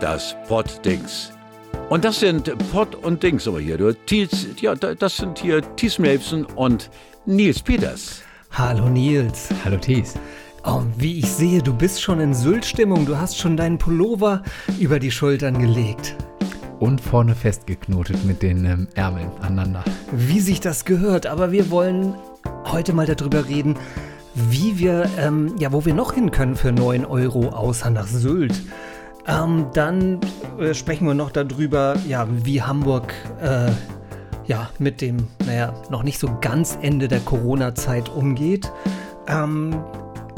ist das Poddings. Und das sind Pod und Dings aber hier. Du, Thies, ja, das sind hier Thies Melfsen und Nils Peters. Hallo Nils. Hallo Thies. Oh, wie ich sehe, du bist schon in Sylt-Stimmung. Du hast schon deinen Pullover über die Schultern gelegt. Und vorne festgeknotet mit den ähm, Ärmeln aneinander. Wie sich das gehört. Aber wir wollen heute mal darüber reden, wie wir, ähm, ja, wo wir noch hin können für 9 Euro außer nach Sylt. Ähm, dann äh, sprechen wir noch darüber, ja, wie Hamburg äh, ja, mit dem, naja, noch nicht so ganz Ende der Corona-Zeit umgeht. Ähm,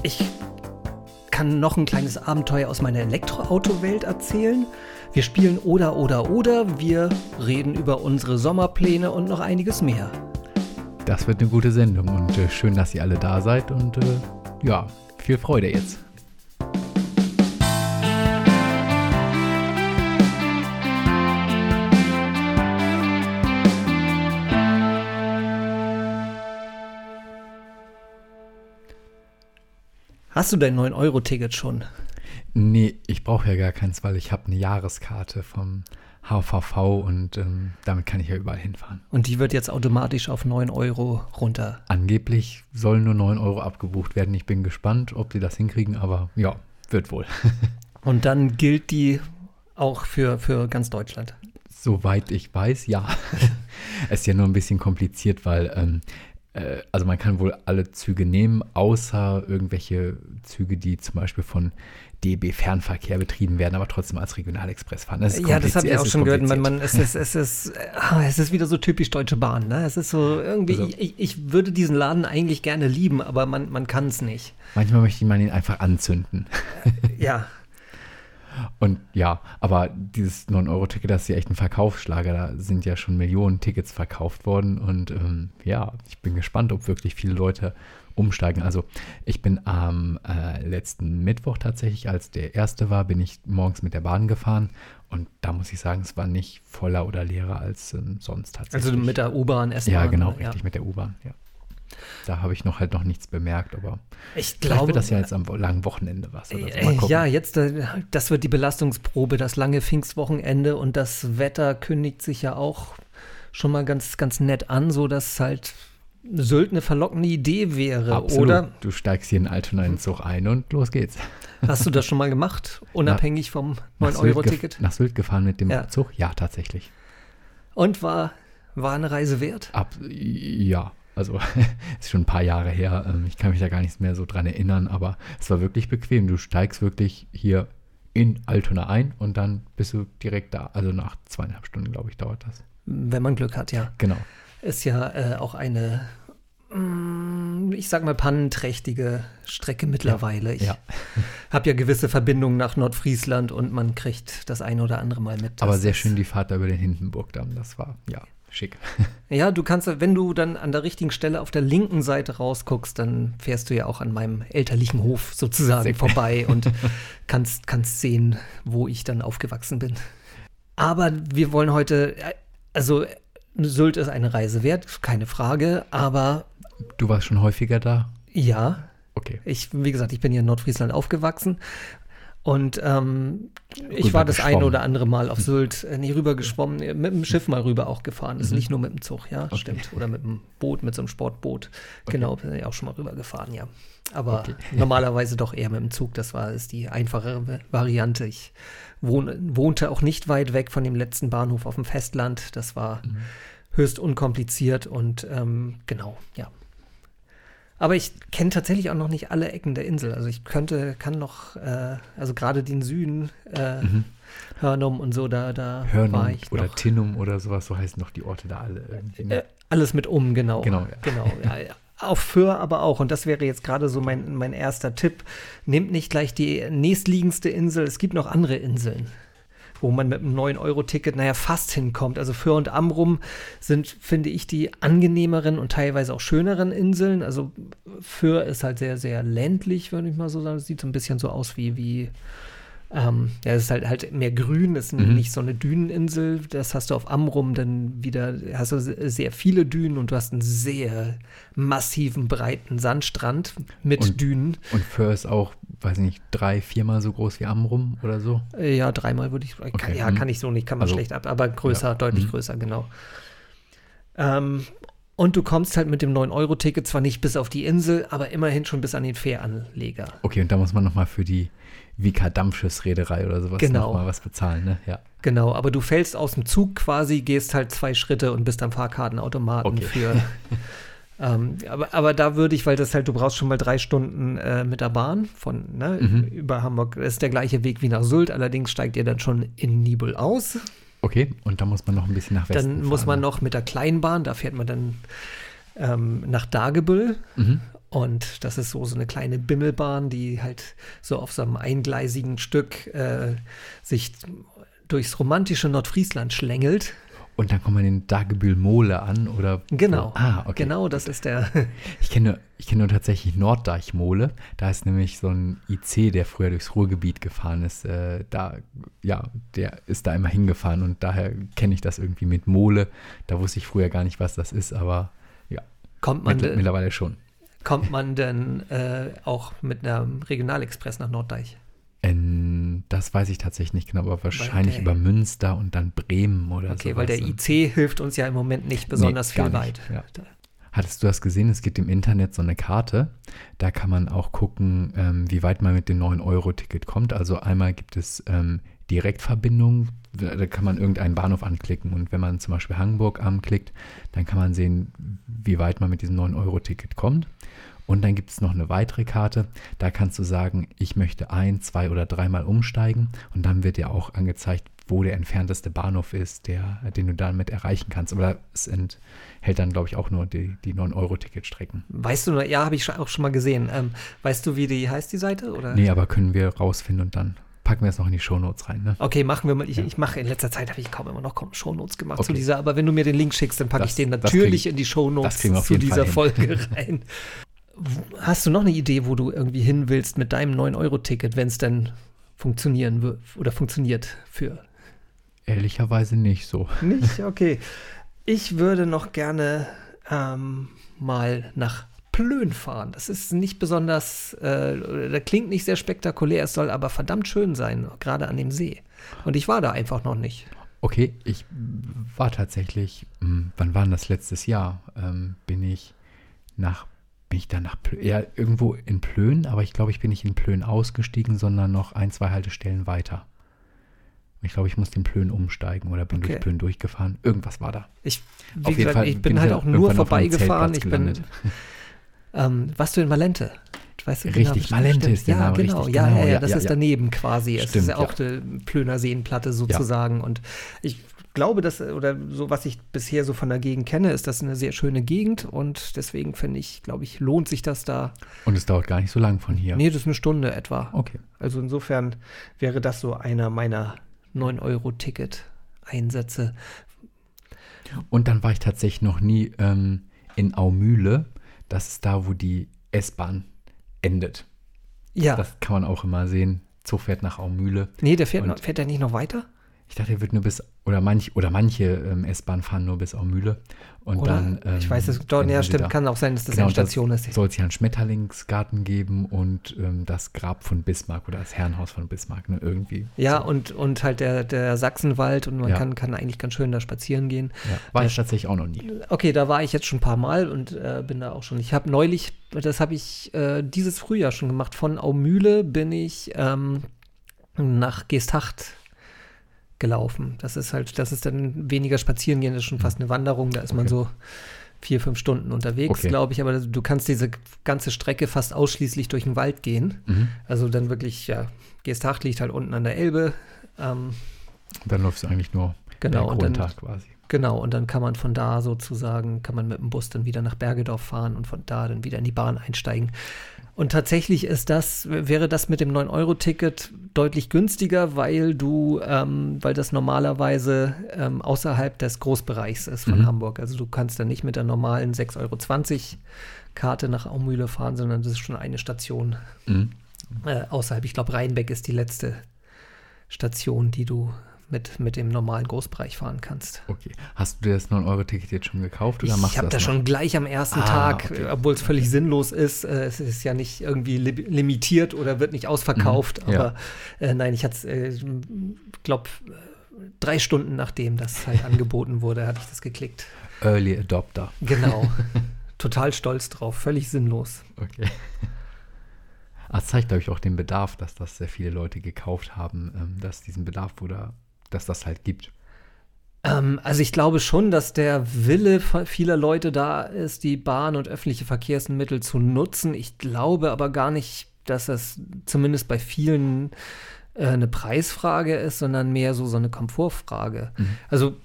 ich kann noch ein kleines Abenteuer aus meiner Elektroauto-Welt erzählen. Wir spielen oder oder oder, wir reden über unsere Sommerpläne und noch einiges mehr. Das wird eine gute Sendung und äh, schön, dass ihr alle da seid und äh, ja, viel Freude jetzt. Hast du dein 9-Euro-Ticket schon? Nee, ich brauche ja gar keins, weil ich habe eine Jahreskarte vom HVV und ähm, damit kann ich ja überall hinfahren. Und die wird jetzt automatisch auf 9 Euro runter. Angeblich sollen nur 9 Euro abgebucht werden. Ich bin gespannt, ob sie das hinkriegen, aber ja, wird wohl. und dann gilt die auch für, für ganz Deutschland. Soweit ich weiß, ja. es ist ja nur ein bisschen kompliziert, weil ähm, äh, also man kann wohl alle Züge nehmen, außer irgendwelche Züge, die zum Beispiel von DB Fernverkehr betrieben werden, aber trotzdem als Regionalexpress fahren. Das ja, das habe ich auch schon gehört. Man, man, es, ist, es, ist, ah, es ist wieder so typisch Deutsche Bahn. Ne? Es ist so irgendwie, also, ich, ich würde diesen Laden eigentlich gerne lieben, aber man, man kann es nicht. Manchmal möchte man ihn einfach anzünden. Ja. Und ja, aber dieses 9-Euro-Ticket, das ist ja echt ein Verkaufsschlager. Da sind ja schon Millionen Tickets verkauft worden. Und ähm, ja, ich bin gespannt, ob wirklich viele Leute umsteigen. Also ich bin am äh, letzten Mittwoch tatsächlich, als der erste war, bin ich morgens mit der Bahn gefahren und da muss ich sagen, es war nicht voller oder leerer als ähm, sonst tatsächlich. Also mit der U-Bahn, S-Bahn? Ja, genau, richtig, ja. mit der U-Bahn, ja. Da habe ich noch halt noch nichts bemerkt, aber ich glaube, wird das ja jetzt am langen Wochenende was. Oder so. Ja, jetzt, äh, das wird die Belastungsprobe, das lange Pfingstwochenende und das Wetter kündigt sich ja auch schon mal ganz, ganz nett an, so dass halt Sylt eine verlockende Idee wäre, Absolut. oder? Du steigst hier in Altona in den Zug ein und los geht's. Hast du das schon mal gemacht, unabhängig Na, vom 9-Euro-Ticket? Nach Sylt gefahren mit dem ja. Zug? Ja, tatsächlich. Und war, war eine Reise wert? Ab, ja, also ist schon ein paar Jahre her. Ähm, ich kann mich da gar nicht mehr so dran erinnern, aber es war wirklich bequem. Du steigst wirklich hier in Altona ein und dann bist du direkt da. Also nach zweieinhalb Stunden, glaube ich, dauert das. Wenn man Glück hat, ja. Genau ist ja äh, auch eine, mm, ich sag mal, pannenträchtige Strecke mittlerweile. Ich ja. habe ja gewisse Verbindungen nach Nordfriesland und man kriegt das eine oder andere mal mit. Aber sehr schön die Fahrt da über den Hindenburgdamm, das war, ja. Schick. Ja, du kannst, wenn du dann an der richtigen Stelle auf der linken Seite rausguckst, dann fährst du ja auch an meinem elterlichen Hof sozusagen Sehr vorbei und kannst, kannst sehen, wo ich dann aufgewachsen bin. Aber wir wollen heute, also Sylt ist eine Reise wert, keine Frage, aber. Du warst schon häufiger da? Ja. Okay. Ich, wie gesagt, ich bin hier in Nordfriesland aufgewachsen und ähm, ich war das eine oder andere Mal auf Sylt äh, nie rübergeschwommen, mit dem Schiff mal rüber auch gefahren. Das ist mhm. nicht nur mit dem Zug, ja, okay. stimmt. Oder mit dem Boot, mit so einem Sportboot. Okay. Genau, bin ich auch schon mal rübergefahren, ja. Aber okay. normalerweise doch eher mit dem Zug. Das war ist die einfachere Variante. Ich wohn, wohnte auch nicht weit weg von dem letzten Bahnhof auf dem Festland. Das war mhm. höchst unkompliziert und ähm, genau, ja. Aber ich kenne tatsächlich auch noch nicht alle Ecken der Insel. Also ich könnte, kann noch, äh, also gerade den Süden, äh, mhm. Hörnum und so, da, da Hörnum war ich oder noch. Tinnum oder sowas, so heißen noch die Orte da alle. Irgendwie, ne? äh, alles mit um, genau. Genau, ja. genau ja, ja. Auf Föhr aber auch. Und das wäre jetzt gerade so mein, mein erster Tipp. Nehmt nicht gleich die nächstliegendste Insel. Es gibt noch andere Inseln wo man mit einem 9-Euro-Ticket, naja, fast hinkommt. Also Föhr und Amrum sind, finde ich, die angenehmeren und teilweise auch schöneren Inseln. Also Föhr ist halt sehr, sehr ländlich, würde ich mal so sagen. Es sieht so ein bisschen so aus wie, wie ähm, ja, es ist halt, halt mehr grün, es ist mhm. nicht so eine Düneninsel. Das hast du auf Amrum dann wieder, hast du sehr viele Dünen und du hast einen sehr massiven, breiten Sandstrand mit und, Dünen. Und Föhr ist auch weiß ich nicht, drei, viermal so groß wie Amrum oder so? Ja, dreimal würde ich. Kann, okay. Ja, mhm. kann ich so nicht, kann man also, schlecht ab, aber größer, ja. deutlich mhm. größer, genau. Ähm, und du kommst halt mit dem 9-Euro-Ticket zwar nicht bis auf die Insel, aber immerhin schon bis an den Fähranleger. Okay, und da muss man nochmal für die Vika Dampfschiffsreederei oder sowas genau. nochmal was bezahlen, ne? Ja. Genau, aber du fällst aus dem Zug quasi, gehst halt zwei Schritte und bist am Fahrkartenautomaten okay. für. ähm, aber, aber da würde ich, weil das halt, du brauchst schon mal drei Stunden äh, mit der Bahn von ne, mhm. über Hamburg. Das ist der gleiche Weg wie nach Sylt, allerdings steigt ihr dann schon in Nibel aus. Okay, und da muss man noch ein bisschen nach Westen Dann fahren, muss man ne? noch mit der Kleinbahn, da fährt man dann ähm, nach Dagebüll. Mhm. Und das ist so, so eine kleine Bimmelbahn, die halt so auf so einem eingleisigen Stück äh, sich durchs romantische Nordfriesland schlängelt. Und dann kommt man in Dagebühl-Mole an, oder? Genau. Ah, okay. Genau, das ist der. Ich kenne, ich kenne nur tatsächlich Norddeich-Mole. Da ist nämlich so ein IC, der früher durchs Ruhrgebiet gefahren ist. Äh, da, ja, der ist da immer hingefahren und daher kenne ich das irgendwie mit Mole. Da wusste ich früher gar nicht, was das ist, aber ja. Kommt man mittl mittlerweile schon. Kommt man denn äh, auch mit einem Regionalexpress nach Norddeich? In, das weiß ich tatsächlich nicht genau, aber wahrscheinlich über Münster und dann Bremen oder so. Okay, weil der IC hilft uns ja im Moment nicht besonders nee, viel weit. Ja. Hattest du das gesehen? Es gibt im Internet so eine Karte. Da kann man auch gucken, ähm, wie weit man mit dem 9-Euro-Ticket kommt. Also einmal gibt es ähm, Direktverbindungen. Da kann man irgendeinen Bahnhof anklicken. Und wenn man zum Beispiel Hamburg anklickt, dann kann man sehen, wie weit man mit diesem 9-Euro-Ticket kommt. Und dann gibt es noch eine weitere Karte. Da kannst du sagen, ich möchte ein, zwei oder dreimal umsteigen. Und dann wird dir auch angezeigt, wo der entfernteste Bahnhof ist, der, den du damit erreichen kannst. Aber es enthält dann, glaube ich, auch nur die, die 9-Euro-Ticketstrecken. Weißt du, ja, habe ich auch schon mal gesehen. Ähm, weißt du, wie die heißt, die Seite? Oder? Nee, aber können wir rausfinden und dann packen wir es noch in die Shownotes rein. Ne? Okay, machen wir mal. Ich, ja. ich mache in letzter Zeit habe ich kaum immer noch Shownotes gemacht okay. zu dieser, aber wenn du mir den Link schickst, dann packe ich den natürlich krieg, in die Shownotes zu dieser Folge rein. Hast du noch eine Idee, wo du irgendwie hin willst mit deinem 9-Euro-Ticket, wenn es denn funktionieren wird oder funktioniert für? Ehrlicherweise nicht so. Nicht? Okay. Ich würde noch gerne ähm, mal nach Plön fahren. Das ist nicht besonders, äh, das klingt nicht sehr spektakulär, es soll aber verdammt schön sein, gerade an dem See. Und ich war da einfach noch nicht. Okay, ich war tatsächlich, hm, wann war das letztes Jahr? Ähm, bin ich nach bin ich dann nach Plön, ja, irgendwo in Plön, aber ich glaube, ich bin nicht in Plön ausgestiegen, sondern noch ein, zwei Haltestellen weiter. Ich glaube, ich muss den Plön umsteigen oder bin okay. durch Plön durchgefahren. Irgendwas war da. Ich, jeden gesagt, Fall ich bin, bin halt auch nur vorbeigefahren. Ich bin. Ähm, warst du in Malente? Weißt du, richtig, genau, Malente ist der ja, Name, genau, richtig, ja, genau. Ja, ja, das ja, ist daneben quasi. Stimmt, es ist ja auch eine Plöner Seenplatte sozusagen. Und ich glaube, dass, oder so, was ich bisher so von der Gegend kenne, ist das eine sehr schöne Gegend und deswegen finde ich, glaube ich, lohnt sich das da. Und es dauert gar nicht so lang von hier. Nee, das ist eine Stunde etwa. Okay. Also insofern wäre das so einer meiner 9-Euro-Ticket-Einsätze. Und dann war ich tatsächlich noch nie ähm, in Aumühle. Das ist da, wo die S-Bahn endet. Ja. Das kann man auch immer sehen. Zug fährt nach Aumühle. Nee, der fährt, noch, fährt der nicht noch weiter? Ich dachte, er wird nur bis, oder, manch, oder manche ähm, S-Bahnen fahren nur bis Aumühle. Und oder, dann. Ähm, ich weiß es, dort, ja, stimmt, da. kann auch sein, dass das genau, eine Station das ist. Soll es ja einen Schmetterlingsgarten geben und ähm, das Grab von Bismarck oder das Herrenhaus von Bismarck, ne, irgendwie. Ja, so. und, und halt der, der Sachsenwald und man ja. kann, kann eigentlich ganz schön da spazieren gehen. Ja, war ich tatsächlich auch noch nie. Okay, da war ich jetzt schon ein paar Mal und äh, bin da auch schon. Ich habe neulich, das habe ich äh, dieses Frühjahr schon gemacht, von Aumühle bin ich ähm, nach Geesthacht gelaufen. Das ist halt, das ist dann weniger spazieren gehen, das ist schon fast eine Wanderung, da ist okay. man so vier, fünf Stunden unterwegs, okay. glaube ich, aber du kannst diese ganze Strecke fast ausschließlich durch den Wald gehen. Mhm. Also dann wirklich, ja, Geesthacht liegt halt unten an der Elbe. Ähm, dann läufst du eigentlich nur genau, und dann, quasi. Genau, und dann kann man von da sozusagen, kann man mit dem Bus dann wieder nach Bergedorf fahren und von da dann wieder in die Bahn einsteigen. Und tatsächlich ist das, wäre das mit dem 9-Euro-Ticket deutlich günstiger, weil du, ähm, weil das normalerweise ähm, außerhalb des Großbereichs ist von mhm. Hamburg. Also du kannst dann nicht mit der normalen 6,20 Euro Karte nach Aumühle fahren, sondern das ist schon eine Station mhm. äh, außerhalb. Ich glaube, Rheinbeck ist die letzte Station, die du mit, mit dem normalen Großbereich fahren kannst. Okay. Hast du dir das 9-Euro-Ticket jetzt schon gekauft oder ich machst du das? Ich habe das schon gleich am ersten ah, Tag, okay. obwohl es völlig sinnlos ist. Äh, es ist ja nicht irgendwie li limitiert oder wird nicht ausverkauft. Mhm, aber ja. äh, nein, ich hatte es, äh, glaube, drei Stunden nachdem das halt angeboten wurde, hatte ich das geklickt. Early Adopter. Genau. Total stolz drauf, völlig sinnlos. Okay. Das zeigt, glaube ich, auch den Bedarf, dass das sehr viele Leute gekauft haben, ähm, dass diesen Bedarf oder dass das halt gibt. Ähm, also ich glaube schon, dass der Wille vieler Leute da ist, die Bahn und öffentliche Verkehrsmittel zu nutzen. Ich glaube aber gar nicht, dass das zumindest bei vielen äh, eine Preisfrage ist, sondern mehr so so eine Komfortfrage. Mhm. Also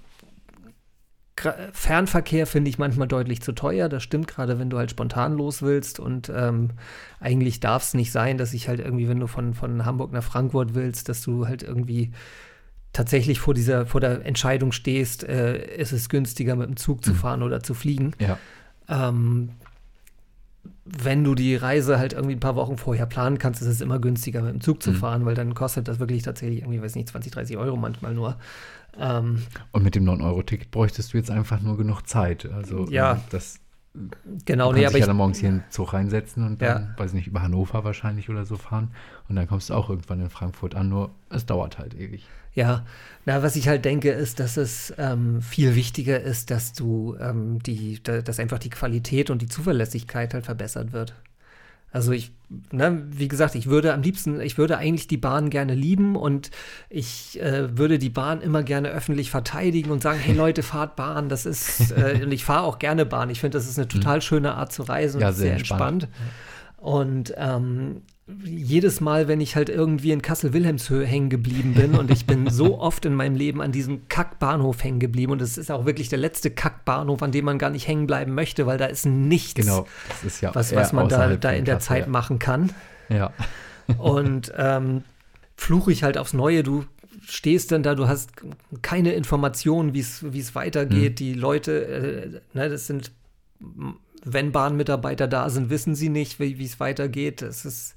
Fernverkehr finde ich manchmal deutlich zu teuer. Das stimmt gerade, wenn du halt spontan los willst. Und ähm, eigentlich darf es nicht sein, dass ich halt irgendwie, wenn du von, von Hamburg nach Frankfurt willst, dass du halt irgendwie tatsächlich vor dieser, vor der Entscheidung stehst, äh, ist es günstiger, mit dem Zug zu mhm. fahren oder zu fliegen. Ja. Ähm, wenn du die Reise halt irgendwie ein paar Wochen vorher planen kannst, ist es immer günstiger, mit dem Zug zu mhm. fahren, weil dann kostet das wirklich tatsächlich irgendwie, weiß nicht, 20, 30 Euro manchmal nur. Ähm, und mit dem 9-Euro-Ticket bräuchtest du jetzt einfach nur genug Zeit. Also ja, ähm, das Genau, du kannst nee, dich ja dann morgens hier in den Zug reinsetzen und dann, ja. weiß nicht, über Hannover wahrscheinlich oder so fahren. Und dann kommst du auch irgendwann in Frankfurt an, nur es dauert halt ewig. Ja, na, was ich halt denke, ist, dass es ähm, viel wichtiger ist, dass du ähm, die, dass einfach die Qualität und die Zuverlässigkeit halt verbessert wird. Also ich, ne, wie gesagt, ich würde am liebsten, ich würde eigentlich die Bahn gerne lieben und ich äh, würde die Bahn immer gerne öffentlich verteidigen und sagen, hey Leute, fahrt Bahn, das ist, äh, und ich fahre auch gerne Bahn. Ich finde, das ist eine mhm. total schöne Art zu reisen ja, und sehr, sehr entspannt. entspannt. Und ähm, jedes Mal, wenn ich halt irgendwie in Kassel-Wilhelmshöhe hängen geblieben bin und ich bin so oft in meinem Leben an diesem Kackbahnhof hängen geblieben und es ist auch wirklich der letzte Kackbahnhof, an dem man gar nicht hängen bleiben möchte, weil da ist nichts, genau. ist ja was, was man da, da in der Kassel, Zeit ja. machen kann. Ja. und ähm, fluche ich halt aufs Neue, du stehst dann da, du hast keine Informationen, wie es weitergeht. Mhm. Die Leute, äh, ne, das sind wenn Bahnmitarbeiter da sind, wissen sie nicht, wie es weitergeht. Das ist,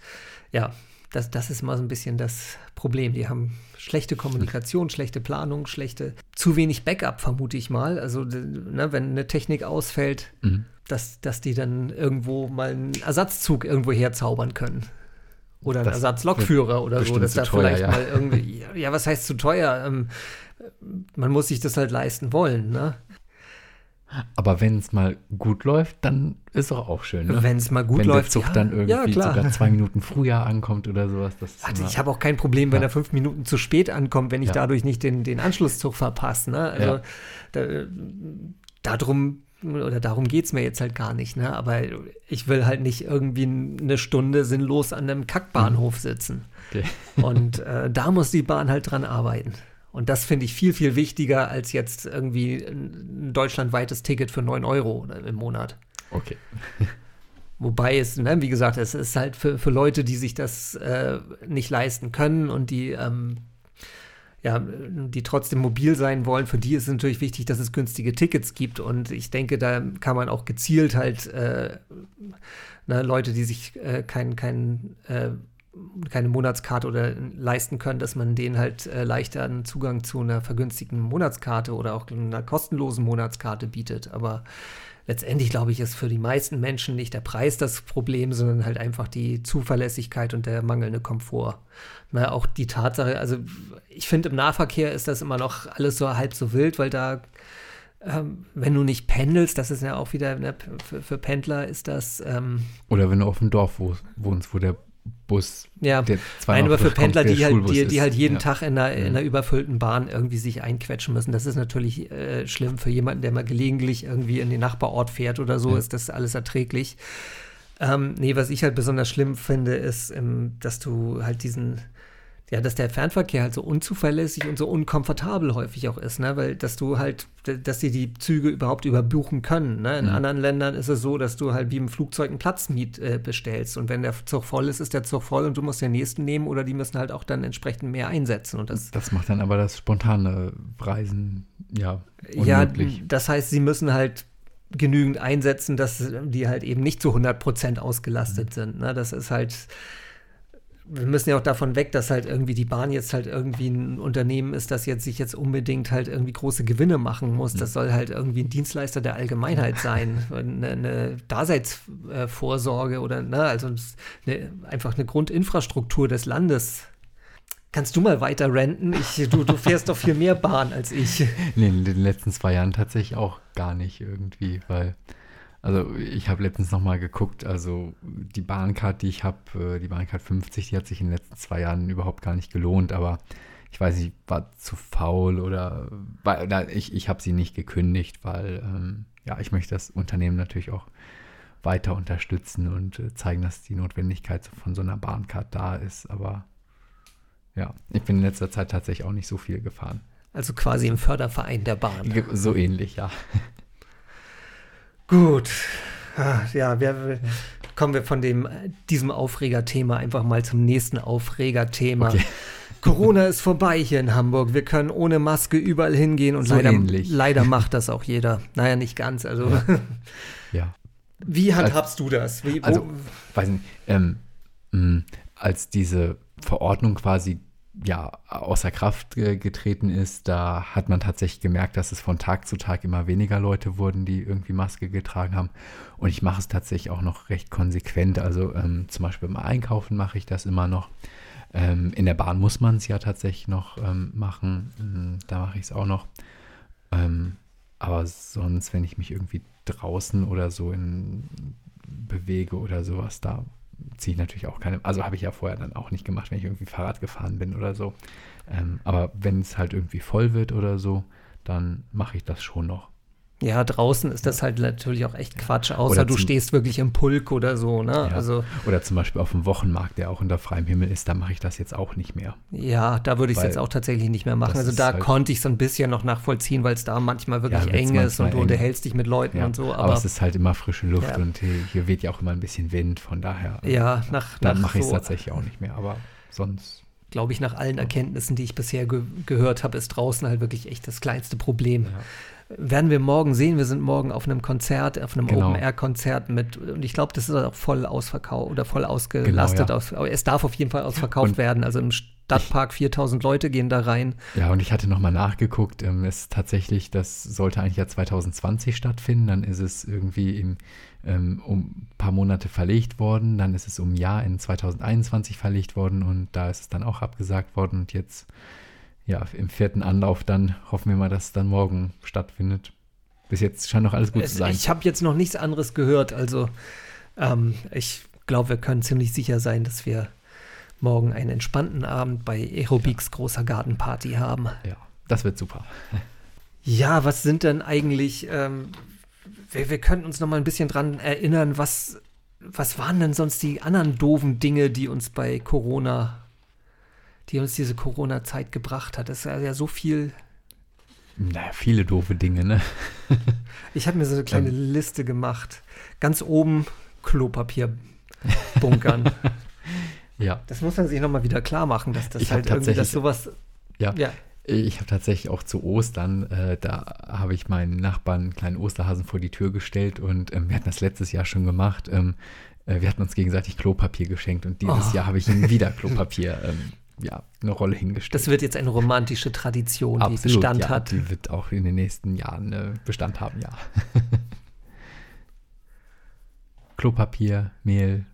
ja, das, das ist mal so ein bisschen das Problem. Die haben schlechte Kommunikation, schlechte Planung, schlechte, zu wenig Backup, vermute ich mal. Also, ne, wenn eine Technik ausfällt, mhm. dass, dass die dann irgendwo mal einen Ersatzzug irgendwo herzaubern können. Oder einen Ersatzlokführer oder so, dass da teuer, vielleicht ja. mal irgendwie, ja, was heißt zu teuer? Ähm, man muss sich das halt leisten wollen, ne? Aber wenn es mal gut läuft, dann ist doch auch schön. Ne? Wenn es mal gut wenn läuft, der Zug ja, dann irgendwie ja, sogar zwei Minuten früher ankommt oder sowas. also ich habe auch kein Problem, wenn ja. er fünf Minuten zu spät ankommt, wenn ich dadurch nicht den, den Anschlusszug verpasse. Ne? Also da, darum oder darum geht es mir jetzt halt gar nicht, ne? Aber ich will halt nicht irgendwie eine Stunde sinnlos an einem Kackbahnhof mhm. sitzen. Okay. Und äh, da muss die Bahn halt dran arbeiten. Und das finde ich viel, viel wichtiger als jetzt irgendwie ein deutschlandweites Ticket für 9 Euro im Monat. Okay. Wobei es, ne, wie gesagt, es ist halt für, für Leute, die sich das äh, nicht leisten können und die, ähm, ja, die trotzdem mobil sein wollen, für die ist es natürlich wichtig, dass es günstige Tickets gibt. Und ich denke, da kann man auch gezielt halt äh, ne, Leute, die sich äh, kein, kein äh, keine Monatskarte oder leisten können, dass man denen halt äh, leichter einen Zugang zu einer vergünstigten Monatskarte oder auch einer kostenlosen Monatskarte bietet. Aber letztendlich, glaube ich, ist für die meisten Menschen nicht der Preis das Problem, sondern halt einfach die Zuverlässigkeit und der mangelnde Komfort. Na, auch die Tatsache, also ich finde, im Nahverkehr ist das immer noch alles so halb so wild, weil da ähm, wenn du nicht pendelst, das ist ja auch wieder, ne, für, für, Pendler ist das. Ähm, Oder wenn du auf dem Dorf wohnst, wo der Bus. Ja, Nein, aber für Pendler, die halt, die, die, halt jeden ja. Tag in einer, in einer überfüllten Bahn irgendwie sich einquetschen müssen, das ist natürlich äh, schlimm für jemanden, der mal gelegentlich irgendwie in den Nachbarort fährt oder so, ja. ist das alles erträglich. Ähm, nee, was ich halt besonders schlimm finde, ist, ähm, dass du halt diesen, ja, dass der Fernverkehr halt so unzuverlässig und so unkomfortabel häufig auch ist, ne? Weil dass du halt, dass sie die Züge überhaupt überbuchen können. Ne? In mhm. anderen Ländern ist es so, dass du halt wie im Flugzeug einen Platz miet, äh, bestellst. Und wenn der Zug voll ist, ist der Zug voll und du musst den nächsten nehmen oder die müssen halt auch dann entsprechend mehr einsetzen. Und das, das macht dann aber das spontane Reisen ja unmöglich. Ja, das heißt, sie müssen halt genügend einsetzen, dass die halt eben nicht zu 100 Prozent ausgelastet mhm. sind. Ne? Das ist halt wir müssen ja auch davon weg, dass halt irgendwie die Bahn jetzt halt irgendwie ein Unternehmen ist, das jetzt sich jetzt unbedingt halt irgendwie große Gewinne machen muss. Das soll halt irgendwie ein Dienstleister der Allgemeinheit sein, eine, eine Daseinsvorsorge oder ne, also eine, einfach eine Grundinfrastruktur des Landes. Kannst du mal weiter renten? Ich, du, du fährst doch viel mehr Bahn als ich. Nee, in den letzten zwei Jahren tatsächlich auch gar nicht irgendwie, weil also ich habe letztens nochmal geguckt, also die Bahncard, die ich habe, äh, die Bahncard 50, die hat sich in den letzten zwei Jahren überhaupt gar nicht gelohnt, aber ich weiß nicht, war zu faul oder, weil, ich, ich habe sie nicht gekündigt, weil ähm, ja, ich möchte das Unternehmen natürlich auch weiter unterstützen und äh, zeigen, dass die Notwendigkeit von so einer Bahncard da ist, aber ja, ich bin in letzter Zeit tatsächlich auch nicht so viel gefahren. Also quasi im Förderverein der Bahn. So ähnlich, ja. Gut. Ah, ja, wir, kommen wir von dem, diesem Aufregerthema einfach mal zum nächsten Aufregerthema. Okay. Corona ist vorbei hier in Hamburg. Wir können ohne Maske überall hingehen und so leider, leider macht das auch jeder. Naja, nicht ganz. Also. Ja. ja. Wie handhabst du das? Wie, also, weiß nicht, ähm, als diese Verordnung quasi ja, außer Kraft getreten ist, da hat man tatsächlich gemerkt, dass es von Tag zu Tag immer weniger Leute wurden, die irgendwie Maske getragen haben. Und ich mache es tatsächlich auch noch recht konsequent. Also ähm, zum Beispiel beim Einkaufen mache ich das immer noch. Ähm, in der Bahn muss man es ja tatsächlich noch ähm, machen. Hm, da mache ich es auch noch. Ähm, aber sonst, wenn ich mich irgendwie draußen oder so in bewege oder sowas, da ziehe ich natürlich auch keine, also habe ich ja vorher dann auch nicht gemacht, wenn ich irgendwie Fahrrad gefahren bin oder so. Ähm, aber wenn es halt irgendwie voll wird oder so, dann mache ich das schon noch. Ja, draußen ist das halt natürlich auch echt Quatsch, außer du stehst wirklich im Pulk oder so, ne? Ja. Also, oder zum Beispiel auf dem Wochenmarkt, der auch unter freiem Himmel ist, da mache ich das jetzt auch nicht mehr. Ja, da würde ich es jetzt auch tatsächlich nicht mehr machen. Also da halt konnte ich es ein bisschen noch nachvollziehen, weil es da manchmal wirklich ja, eng ist und du unterhältst dich mit Leuten ja, und so. Aber, aber, es ist halt immer frische Luft und hier, hier, weht ja auch immer ein bisschen Wind, von daher. Ja, nach. Dann mache ich es so tatsächlich auch nicht mehr, aber sonst glaube ich, nach allen Erkenntnissen, die ich bisher ge gehört habe, ist draußen halt wirklich echt das kleinste Problem. Ja werden wir morgen sehen. Wir sind morgen auf einem Konzert, auf einem genau. Open-Air-Konzert mit, und ich glaube, das ist auch voll ausverkauft oder voll ausgelastet. Genau, ja. aus, es darf auf jeden Fall ausverkauft und werden. Also im Stadtpark 4000 Leute gehen da rein. Ja, und ich hatte nochmal nachgeguckt. Ähm, es ist tatsächlich, das sollte eigentlich ja 2020 stattfinden. Dann ist es irgendwie im, ähm, um ein paar Monate verlegt worden. Dann ist es um ein Jahr in 2021 verlegt worden und da ist es dann auch abgesagt worden. Und jetzt ja, im vierten Anlauf dann hoffen wir mal, dass es dann morgen stattfindet. Bis jetzt scheint noch alles gut es, zu sein. Ich habe jetzt noch nichts anderes gehört. Also ähm, ich glaube, wir können ziemlich sicher sein, dass wir morgen einen entspannten Abend bei Aerobics ja. großer Gartenparty haben. Ja, das wird super. Ja, was sind denn eigentlich, ähm, wir, wir könnten uns noch mal ein bisschen dran erinnern, was, was waren denn sonst die anderen doofen Dinge, die uns bei Corona die uns diese Corona-Zeit gebracht hat. Es ist ja so viel. Naja, viele doofe Dinge, ne? ich habe mir so eine kleine ähm. Liste gemacht. Ganz oben Klopapier bunkern. ja. Das muss man sich nochmal wieder klar machen, dass das ich halt irgendwie, dass sowas. Ja. ja. Ich habe tatsächlich auch zu Ostern, äh, da habe ich meinen Nachbarn einen kleinen Osterhasen vor die Tür gestellt und ähm, wir hatten das letztes Jahr schon gemacht. Ähm, äh, wir hatten uns gegenseitig Klopapier geschenkt und dieses oh. Jahr habe ich ihm wieder Klopapier ähm, ja, eine Rolle hingestellt. Das wird jetzt eine romantische Tradition, Absolut, die Bestand ja, hat. Die wird auch in den nächsten Jahren äh, Bestand haben, ja. Klopapier, Mehl,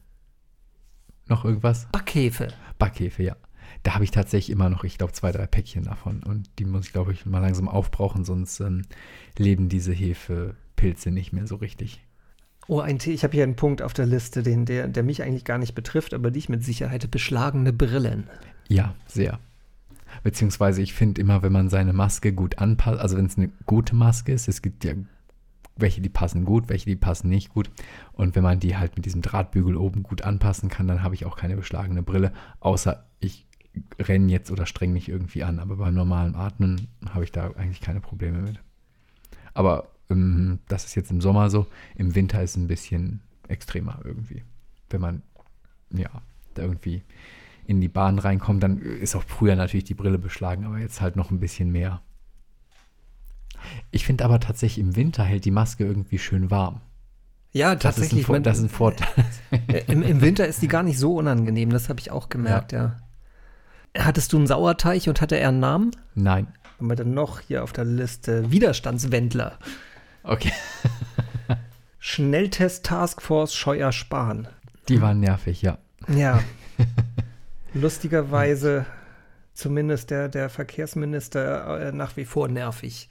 noch irgendwas? Backhefe. Backhefe, ja. Da habe ich tatsächlich immer noch, ich glaube, zwei, drei Päckchen davon. Und die muss ich, glaube ich, mal langsam aufbrauchen, sonst ähm, leben diese Hefepilze nicht mehr so richtig. Oh, ein. Ich habe hier einen Punkt auf der Liste, den, der, der mich eigentlich gar nicht betrifft, aber dich mit Sicherheit beschlagene Brillen. Ja, sehr. Beziehungsweise ich finde immer, wenn man seine Maske gut anpasst, also wenn es eine gute Maske ist, es gibt ja welche, die passen gut, welche, die passen nicht gut. Und wenn man die halt mit diesem Drahtbügel oben gut anpassen kann, dann habe ich auch keine beschlagene Brille, außer ich renne jetzt oder streng mich irgendwie an. Aber beim normalen Atmen habe ich da eigentlich keine Probleme mit. Aber das ist jetzt im Sommer so. Im Winter ist es ein bisschen extremer irgendwie. Wenn man, ja, da irgendwie in die Bahn reinkommt, dann ist auch früher natürlich die Brille beschlagen, aber jetzt halt noch ein bisschen mehr. Ich finde aber tatsächlich im Winter hält die Maske irgendwie schön warm. Ja, tatsächlich. Das ist ein, das ist ein Vorteil. Im, Im, Winter ist die gar nicht so unangenehm, das habe ich auch gemerkt, ja. ja. Hattest du einen Sauerteig und hatte er einen Namen? Nein. Haben wir dann noch hier auf der Liste Widerstandswendler. Okay. Schnelltest Taskforce Scheuer Spahn. Die waren nervig, ja. Ja. Lustigerweise zumindest der, der Verkehrsminister äh, nach wie vor nervig.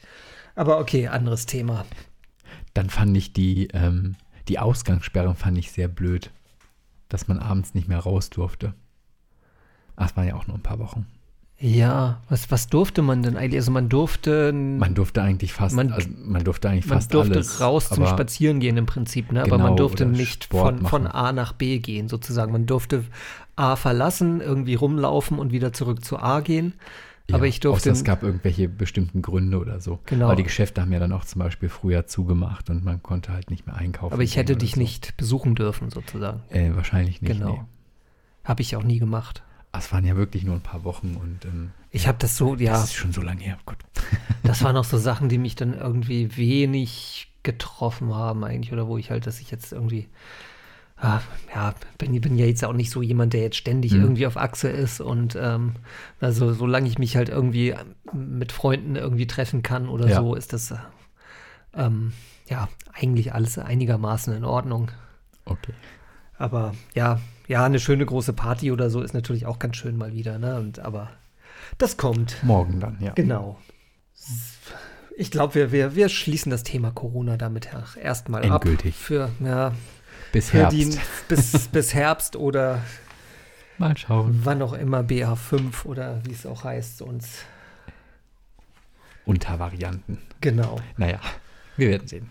Aber okay, anderes Thema. Dann fand ich die, ähm, die Ausgangssperre fand ich sehr blöd, dass man abends nicht mehr raus durfte. Ach, es waren ja auch nur ein paar Wochen. Ja, was, was durfte man denn eigentlich? Also man durfte. Man durfte eigentlich fast, man, also man durfte eigentlich man fast durfte alles, raus zum Spazierengehen im Prinzip, ne? aber Genau, man durfte oder nicht Sport von, von A nach B gehen, sozusagen. Man durfte A verlassen, irgendwie rumlaufen und wieder zurück zu A gehen. Ja, aber ich durfte. Außer es gab irgendwelche bestimmten Gründe oder so. Genau. Aber die Geschäfte haben ja dann auch zum Beispiel früher zugemacht und man konnte halt nicht mehr einkaufen. aber ich gehen hätte dich so. nicht besuchen dürfen, sozusagen. Äh, wahrscheinlich nicht. Genau. Nee. Habe ich auch nie gemacht. Ah, Es waren ja wirklich nur ein paar Wochen und ähm, Ich habe das so, ja, das ist schon so lange her. Gott. das waren auch so Sachen, die mich dann irgendwie wenig getroffen haben eigentlich oder wo ich halt, dass ich jetzt irgendwie, ah, ja, bin, bin ja jetzt auch nicht so jemand, der jetzt ständig Mhm. irgendwie auf Achse ist und ähm, also solange ich mich halt irgendwie mit Freunden irgendwie treffen kann oder Ja. so, ist das äh, ähm, ja eigentlich alles einigermaßen in Ordnung. Okay. Aber ja, ja, eine schöne große Party oder so ist natürlich auch ganz schön mal wieder, ne? Und aber das kommt. Morgen dann, ja. Genau. Ich glaube, wir, wir, wir schließen das Thema Corona damit erstmal ab. Endgültig. Für, ja, Bis für Herbst. die bis, bis Herbst oder Mal schauen. wann auch immer BA5 oder wie es auch heißt uns. Untervarianten. Genau. Naja, wir werden sehen.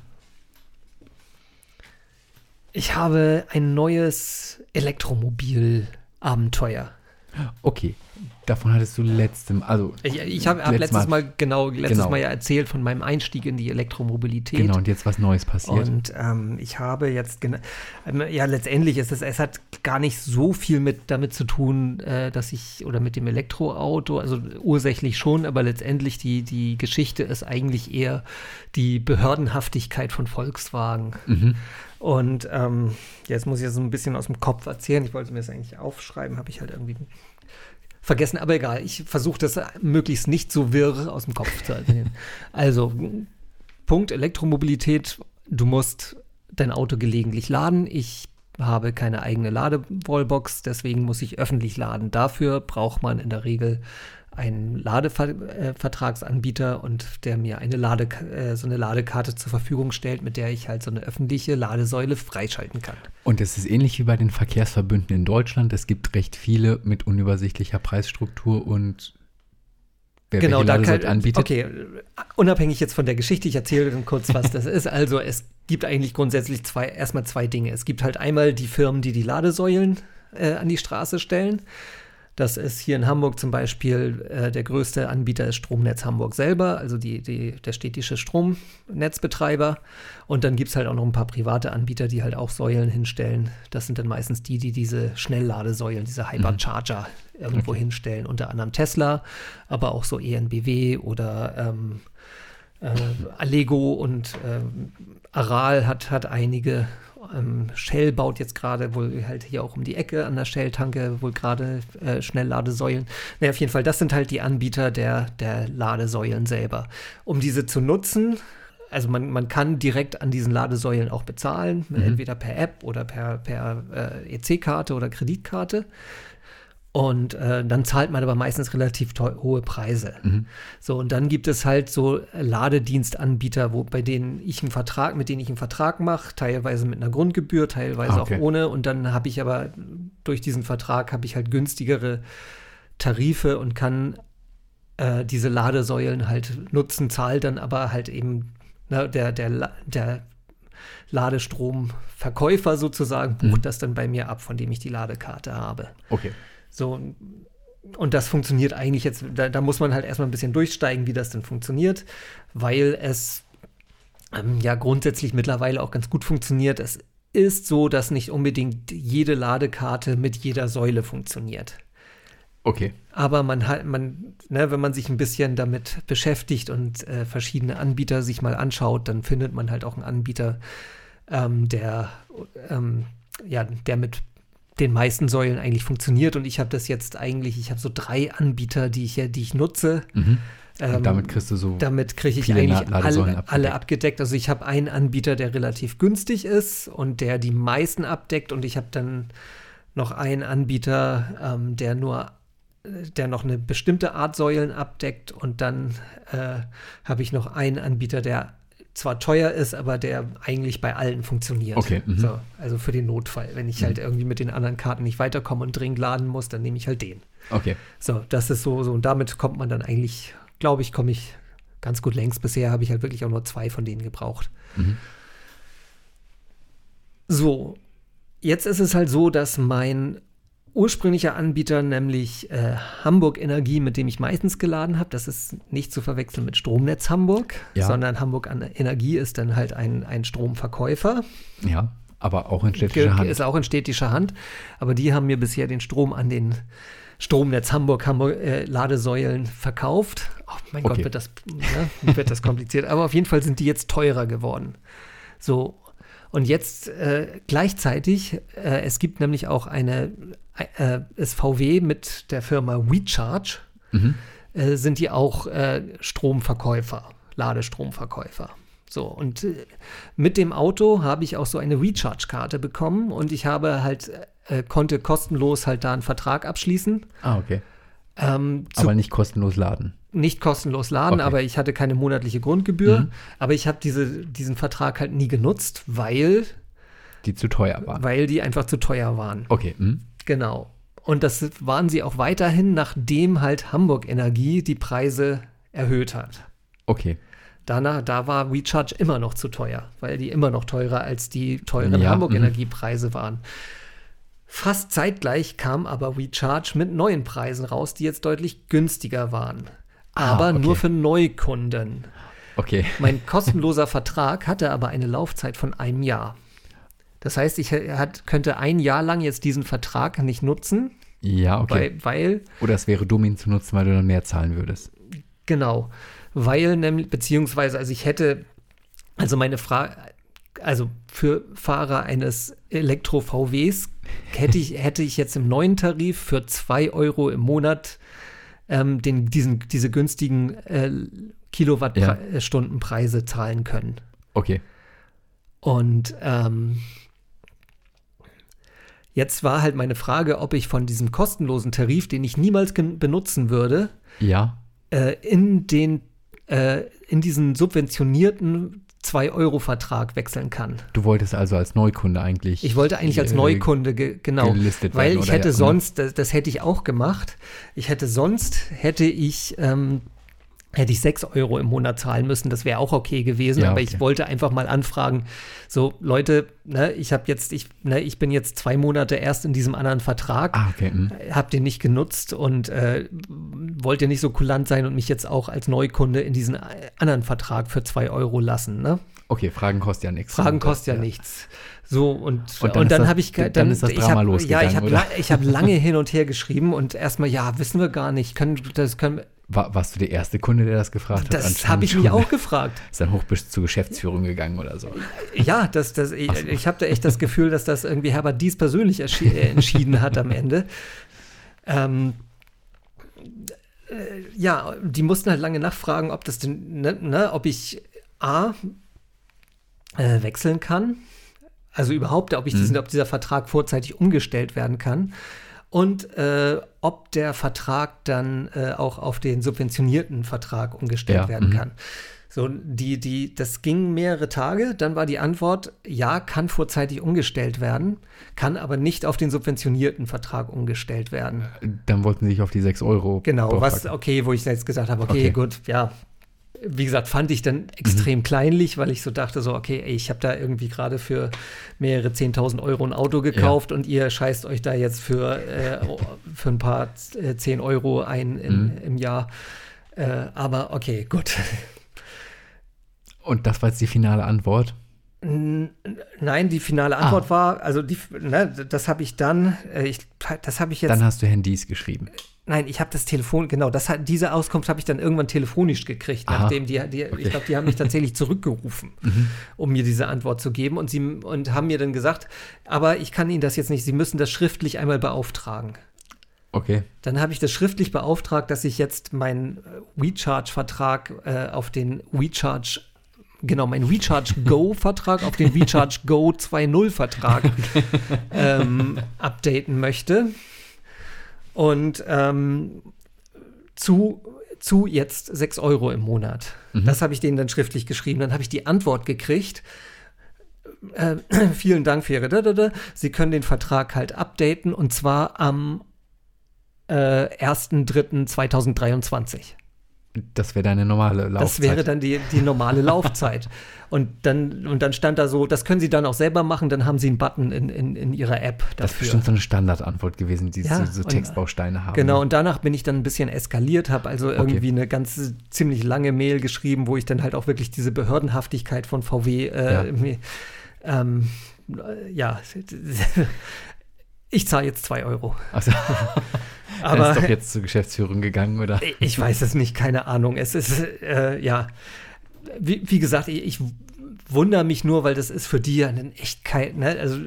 Ich habe ein neues Elektromobil-Abenteuer. Okay, davon hattest du letztem, also Ich, ich habe hab Letztes letztes Mal- Mal, genau letztes genau. Mal ja erzählt von meinem Einstieg in die Elektromobilität. genau und jetzt was Neues passiert. Und ähm, ich habe jetzt, ähm, ja, letztendlich ist es, es hat gar nicht so viel mit damit zu tun, äh, dass ich, oder mit dem Elektroauto, also ursächlich schon, aber letztendlich die, die Geschichte ist eigentlich eher die Behördenhaftigkeit von Volkswagen. mhm. Und ähm, jetzt muss ich so ein bisschen aus dem Kopf erzählen. Ich wollte mir das eigentlich aufschreiben, habe ich halt irgendwie vergessen, aber egal. Ich versuche das möglichst nicht so wirr aus dem Kopf zu erzählen. also, Punkt Elektromobilität. Du musst dein Auto gelegentlich laden. Ich habe keine eigene Ladewallbox, deswegen muss ich öffentlich laden. Dafür braucht man in der Regel einen Ladevertragsanbieter und der mir eine Lade, äh, so eine Ladekarte zur Verfügung stellt, mit der ich halt so eine öffentliche Ladesäule freischalten kann. Und es ist ähnlich wie bei den Verkehrsverbünden in Deutschland. Es gibt recht viele mit unübersichtlicher Preisstruktur und wer Genau, welche da Ladesäule kann, anbietet. okay, unabhängig jetzt von der Geschichte, ich erzähle dann kurz, was das ist. Also es gibt eigentlich grundsätzlich zwei, erstmal zwei Dinge. Es gibt halt einmal die Firmen, die die Ladesäulen äh, an die Straße stellen. Das ist hier in Hamburg zum Beispiel äh, der größte Anbieter ist Stromnetz Hamburg selber, also die, die, der städtische Stromnetzbetreiber. Und dann gibt es halt auch noch ein paar private Anbieter, die halt auch Säulen hinstellen. Das sind dann meistens die, die diese Schnellladesäulen, diese Hypercharger irgendwo hinstellen. Unter anderem Tesla, aber auch so ENBW oder ähm, äh, Allego und ähm, Aral hat, hat einige. Ähm, Shell baut jetzt gerade wohl halt hier auch um die Ecke an der Shell-Tanke wohl gerade äh, Schnellladesäulen. Naja, auf jeden Fall, das sind halt die Anbieter der, der Ladesäulen selber. Um diese zu nutzen, also man, man kann direkt an diesen Ladesäulen auch bezahlen, Mhm. entweder per App oder per, per äh, EC-Karte oder Kreditkarte. Und äh, dann zahlt man aber meistens relativ hohe Preise. Mhm. So, und dann gibt es halt so Ladedienstanbieter, wo, bei denen ich einen Vertrag, mit denen ich einen Vertrag mache, teilweise mit einer Grundgebühr, teilweise Ah, okay. auch ohne. Und dann habe ich aber durch diesen Vertrag habe ich halt günstigere Tarife und kann äh, diese Ladesäulen halt nutzen, zahle dann aber halt eben ne, der, der, der Ladestromverkäufer sozusagen bucht Mhm. das dann bei mir ab, von dem ich die Ladekarte habe. Okay. So, und das funktioniert eigentlich jetzt, da, da muss man halt erstmal ein bisschen durchsteigen, wie das denn funktioniert, weil es ähm, ja grundsätzlich mittlerweile auch ganz gut funktioniert. Es ist so, dass nicht unbedingt jede Ladekarte mit jeder Säule funktioniert. Okay. Aber man hat, man, ne, wenn man sich ein bisschen damit beschäftigt und äh, verschiedene Anbieter sich mal anschaut, dann findet man halt auch einen Anbieter, ähm, der, ähm, ja, der mit den meisten Säulen eigentlich funktioniert. Und ich habe das jetzt eigentlich, ich habe so drei Anbieter, die ich, die ich nutze. Mhm. Ähm, damit kriegst du so. Damit kriege ich eigentlich alle, abgedeckt. alle abgedeckt. Also ich habe einen Anbieter, der relativ günstig ist und der die meisten abdeckt. Und ich habe dann noch einen Anbieter, ähm, der nur der noch eine bestimmte Art Säulen abdeckt und dann äh, habe ich noch einen Anbieter, der zwar teuer ist, aber der eigentlich bei allen funktioniert. Okay. Mhm. So, also für den Notfall. Wenn ich halt mhm. halt irgendwie mit den anderen Karten nicht weiterkomme und dringend laden muss, dann nehme ich halt den. Okay. So, das ist so, so und damit kommt man dann eigentlich, glaube ich, komme ich ganz gut längst. Bisher habe ich halt wirklich auch nur zwei von denen gebraucht. Mhm. So, jetzt ist es halt so, dass mein ursprünglicher Anbieter, nämlich äh, Hamburg Energie, mit dem ich meistens geladen habe. Das ist nicht zu verwechseln mit Stromnetz Hamburg, ja. sondern Hamburg Energie ist dann halt ein, ein Stromverkäufer. Ja, aber auch in städtischer Hand. Ist auch in städtischer Hand. Aber die haben mir bisher den Strom an den Stromnetz Hamburg, Hamburg äh, Ladesäulen verkauft. Oh mein okay. Gott, wird das, ne, wird das kompliziert. Aber auf jeden Fall sind die jetzt teurer geworden. So, und jetzt äh, gleichzeitig, äh, es gibt nämlich auch eine, äh, ist VW mit der Firma WeCharge, mhm. äh, sind die auch äh, Stromverkäufer, Ladestromverkäufer. So, und äh, mit dem Auto habe ich auch so eine Recharge-Karte bekommen und ich habe halt, äh, konnte kostenlos halt da einen Vertrag abschließen. Ah, okay. Ähm, Aber nicht kostenlos laden nicht kostenlos laden, okay. aber ich hatte keine monatliche Grundgebühr. Mhm. Aber ich habe diese, diesen Vertrag halt nie genutzt, weil die zu teuer waren. Weil die einfach zu teuer waren. Okay. Mhm. Genau. Und das waren sie auch weiterhin, nachdem halt Hamburg Energie die Preise erhöht hat. Okay. Danach, da war WeCharge immer noch zu teuer, weil die immer noch teurer als die teuren ja, Hamburg Energiepreise mhm. waren. Fast zeitgleich kam aber WeCharge mit neuen Preisen raus, die jetzt deutlich günstiger waren aber ah, okay. nur für Neukunden. Okay. Mein kostenloser Vertrag hatte aber eine Laufzeit von einem Jahr. Das heißt, ich hat, könnte ein Jahr lang jetzt diesen Vertrag nicht nutzen. Ja, okay. Weil, weil Oder es wäre dumm, ihn zu nutzen, weil du dann mehr zahlen würdest. Genau. Weil nämlich, beziehungsweise, also ich hätte, also meine Frage, also für Fahrer eines Elektro-VWs hätte ich, hätte ich jetzt im neuen Tarif für 2 Euro im Monat ähm, den, diesen, diese günstigen äh, Kilowattstundenpreise ja. zahlen können. Okay. Und ähm, jetzt war halt meine Frage, ob ich von diesem kostenlosen Tarif, den ich niemals benutzen würde, ja. äh, in den äh, in diesen subventionierten 2-Euro-Vertrag wechseln kann. Du wolltest also als Neukunde eigentlich. Ich wollte eigentlich als Neukunde, ge genau. Gelistet weil ich hätte ja, sonst, das, das, hätte ich auch gemacht, ich hätte sonst, hätte ich. Ähm, hätte ich 6 Euro im Monat zahlen müssen, das wäre auch okay gewesen, ja, aber okay. ich wollte einfach mal anfragen, so Leute, ne, ich habe jetzt, ich, ne, ich bin jetzt zwei Monate erst in diesem anderen Vertrag, ah, okay. hm. hab den nicht genutzt und äh, wollte nicht so kulant sein und mich jetzt auch als Neukunde in diesen anderen Vertrag für 2 Euro lassen, ne? Okay, Fragen kosten ja nichts. Fragen kosten ja, ja, nichts. So, und, und dann, dann habe ich dann, dann ist das Drama hab, losgegangen. Ja, ich habe la, hab lange hin und her geschrieben und erstmal, ja, wissen wir gar nicht. Können, das können, war, warst du der erste Kunde, der das gefragt hat? Das habe ich mich auch gefragt. Ist dann hoch bis zur Geschäftsführung gegangen oder so? Ja, das, das, ich, so. ich habe da echt das Gefühl, dass das irgendwie Herbert Dies persönlich äh, entschieden hat am Ende. Ähm, äh, ja, die mussten halt lange nachfragen, ob das denn, ne, ne, ob ich A äh, wechseln kann. Also überhaupt, ob, ich diesen, mhm. ob dieser Vertrag vorzeitig umgestellt werden kann und äh, ob der Vertrag dann äh, auch auf den subventionierten Vertrag umgestellt ja, werden mhm. kann. So, die, die, das ging mehrere Tage. Dann war die Antwort, ja, kann vorzeitig umgestellt werden, kann aber nicht auf den subventionierten Vertrag umgestellt werden. Dann wollten sie sich auf die 6 Euro. Genau, was, okay, wo ich jetzt gesagt habe, okay, okay. gut, ja, wie gesagt, fand ich dann extrem mhm. kleinlich, weil ich so dachte, so, okay, ey, ich habe da irgendwie gerade für mehrere 10.000 Euro ein Auto gekauft ja. und ihr scheißt euch da jetzt für, äh, für ein paar äh, 10 Euro ein in, mhm. im Jahr. Äh, aber okay, gut. Und das war jetzt die finale Antwort? Nein, die finale Antwort ah. war, also die, ne, das habe ich dann, äh, ich, das habe ich jetzt. Dann hast du Handys geschrieben. Nein, ich habe das Telefon, genau, das hat, diese Auskunft habe ich dann irgendwann telefonisch gekriegt, Aha. nachdem die, die okay. ich glaube, die haben mich tatsächlich zurückgerufen, mhm. um mir diese Antwort zu geben und sie und haben mir dann gesagt, aber ich kann Ihnen das jetzt nicht, Sie müssen das schriftlich einmal beauftragen. Okay. Dann habe ich das schriftlich beauftragt, dass ich jetzt meinen äh, WeCharge-Vertrag äh, auf den WeCharge genau, mein Recharge Go-Vertrag auf den Recharge Go 2.0-Vertrag ähm, updaten möchte. Und ähm, zu, zu jetzt 6 Euro im Monat. Mhm. Das habe ich denen dann schriftlich geschrieben. Dann habe ich die Antwort gekriegt. Äh, vielen Dank für Ihre. Dadada. Sie können den Vertrag halt updaten und zwar am äh, 1.3.2023. Das wäre deine normale Laufzeit. Das wäre dann die, die normale Laufzeit. Und dann, und dann stand da so, das können Sie dann auch selber machen, dann haben Sie einen Button in, in, in Ihrer App dafür. Das ist bestimmt so eine Standardantwort gewesen, die ja, so, so Textbausteine haben. Genau, und danach bin ich dann ein bisschen eskaliert, habe also irgendwie okay. eine ganz ziemlich lange Mail geschrieben, wo ich dann halt auch wirklich diese Behördenhaftigkeit von VW äh, ja. Ähm, ja, ich zahle jetzt zwei Euro. Also, aber ist doch jetzt zur Geschäftsführung gegangen, oder? Ich weiß es nicht, keine Ahnung. Es ist, äh, ja, wie, wie, gesagt, ich, ich wundere mich nur, weil das ist für die ja eine Echtkeit, ne? Also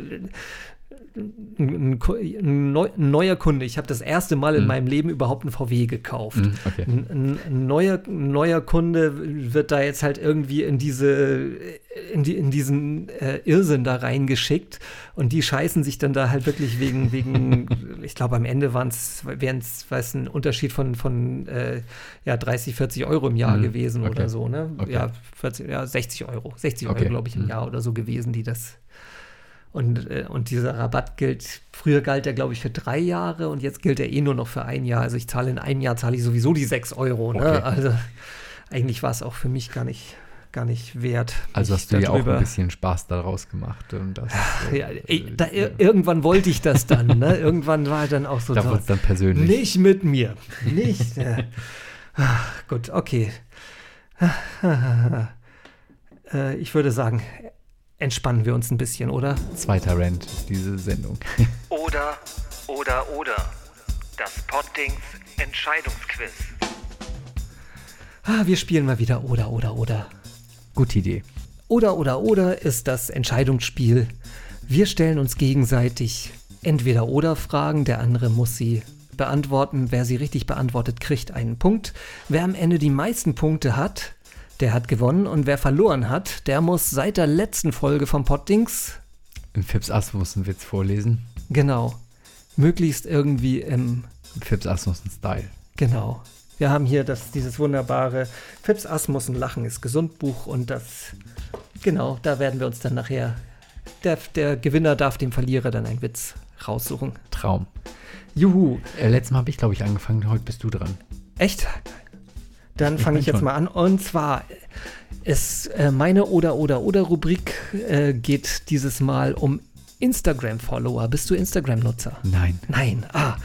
ein, ein, neuer Kunde. Ich habe das erste Mal in mhm. meinem Leben überhaupt einen VW gekauft. Mhm, okay. ein, ein, neuer, neuer Kunde wird da jetzt halt irgendwie in diese in, die, in diesen äh, Irrsinn da reingeschickt und die scheißen sich dann da halt wirklich wegen, wegen ich glaube am Ende wären es, weiß ein Unterschied von, von äh, ja, 30, 40 Euro im Jahr mhm. gewesen okay. oder so, ne? Okay. Ja, 40, ja, 60 Euro. 60 okay. Euro, glaube ich, im mhm. Jahr oder so gewesen, die das und, äh, und dieser Rabatt gilt, früher galt er, glaube ich, für drei Jahre und jetzt gilt er eh nur noch für ein Jahr. Also ich zahle in einem Jahr zahle ich sowieso die sechs Euro. Ne? Okay. Also eigentlich war es auch für mich gar nicht, gar nicht wert. Also hast du ja auch ein bisschen Spaß daraus gemacht. Und das, ja, äh, da, irgendwann wollte ich das dann. Ne? Irgendwann war dann auch so. Da es dann persönlich. Nicht mit mir. Nicht. äh, gut, okay. Äh, ich würde sagen, entspannen wir uns ein bisschen, oder? Zweiter Rant, diese Sendung. Oder, oder, oder. Das Poddings Entscheidungsquiz. Ah, wir spielen mal wieder oder, oder, oder. Gute Idee. Oder, oder, oder ist das Entscheidungsspiel. Wir stellen uns gegenseitig entweder oder Fragen, der andere muss sie beantworten. Wer sie richtig beantwortet, kriegt einen Punkt. Wer am Ende die meisten Punkte hat, der hat gewonnen und wer verloren hat, der muss seit der letzten Folge vom Poddings. In Fips Asmussen Witz vorlesen. Genau. Möglichst irgendwie im. Fips Asmussen-Style. Genau. Wir haben hier das, dieses wunderbare Fips Asmussen Lachen ist gesund Buch und das. Genau, da werden wir uns dann nachher. Der, der Gewinner darf dem Verlierer dann einen Witz raussuchen. Traum. Juhu. Äh, letztes Mal habe ich, glaube ich, angefangen. Heute bist du dran. Echt? Dann fange ich jetzt schon. mal an. Und zwar ist äh, meine oder oder oder Rubrik äh, geht dieses Mal um Instagram-Follower. Bist du Instagram-Nutzer? Nein. Nein. Ah,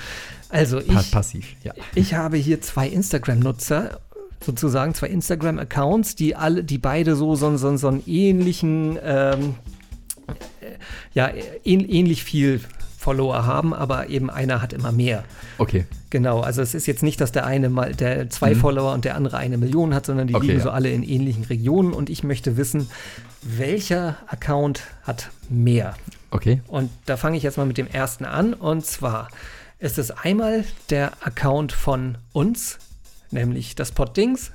also ich. Passiv, ja. Ich habe hier zwei Instagram-Nutzer sozusagen zwei Instagram-Accounts, die alle, die beide so, so, so, so einen ähnlichen, ähm, äh, ja, ähnlich viel Follower haben, aber eben einer hat immer mehr. Okay. Genau, also es ist jetzt nicht, dass der eine mal der zwei mhm. Follower und der andere eine Million hat, sondern die okay, liegen ja. so alle in ähnlichen Regionen und ich möchte wissen, welcher Account hat mehr. Okay. Und da fange ich jetzt mal mit dem ersten an und zwar ist es einmal der Account von uns, nämlich das Poddings.